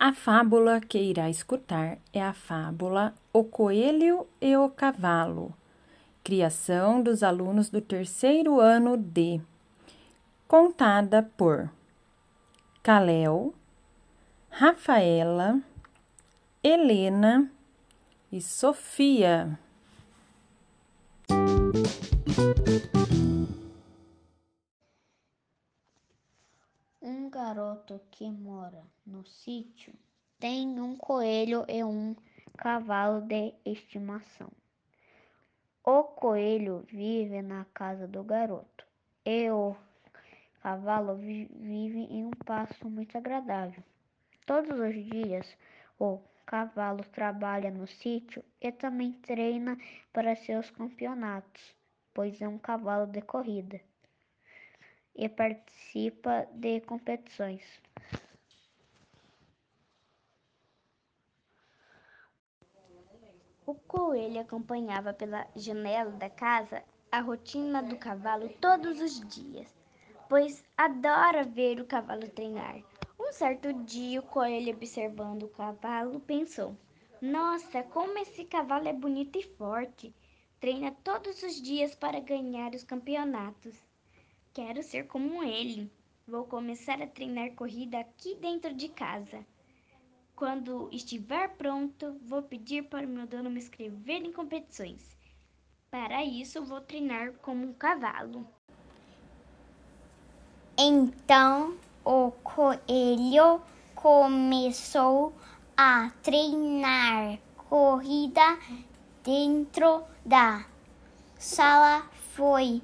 A fábula que irá escutar é a fábula O Coelho e o Cavalo, criação dos alunos do terceiro ano D, contada por Caléu, Rafaela, Helena e Sofia. Um garoto que mora no sítio tem um coelho e um cavalo de estimação. O coelho vive na casa do garoto e o cavalo vive em um pasto muito agradável. Todos os dias o cavalo trabalha no sítio e também treina para seus campeonatos, pois é um cavalo de corrida e participa de competições. O coelho acompanhava pela janela da casa a rotina do cavalo todos os dias, pois adora ver o cavalo treinar. Um certo dia, o coelho, observando o cavalo, pensou: Nossa, como esse cavalo é bonito e forte! Treina todos os dias para ganhar os campeonatos. Quero ser como ele. Vou começar a treinar corrida aqui dentro de casa. Quando estiver pronto, vou pedir para o meu dono me inscrever em competições. Para isso, vou treinar como um cavalo. Então o coelho começou a treinar corrida dentro da sala. Foi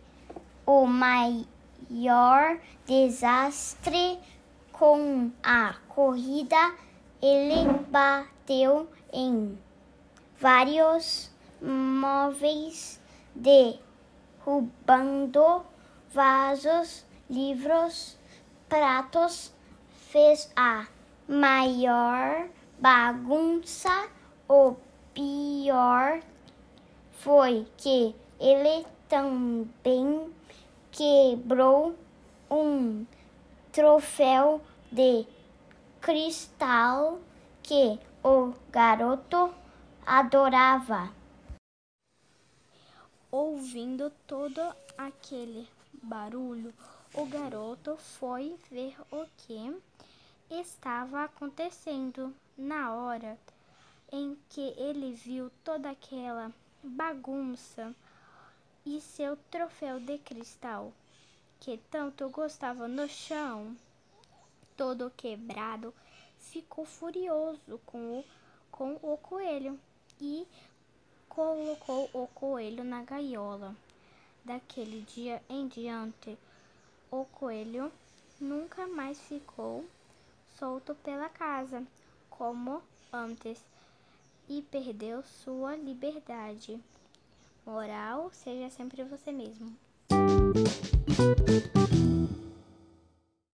o maior maior desastre com a corrida, ele bateu em vários móveis, derrubando vasos, livros, pratos, fez a maior bagunça. O pior foi que ele também quebrou um troféu de cristal que o garoto adorava. Ouvindo todo aquele barulho, o garoto foi ver o que estava acontecendo. Na hora em que ele viu toda aquela bagunça, e seu troféu de cristal, que tanto gostava no chão, todo quebrado, ficou furioso com o, com o coelho e colocou o coelho na gaiola. Daquele dia em diante, o coelho nunca mais ficou solto pela casa como antes e perdeu sua liberdade. Moral, seja sempre você mesmo.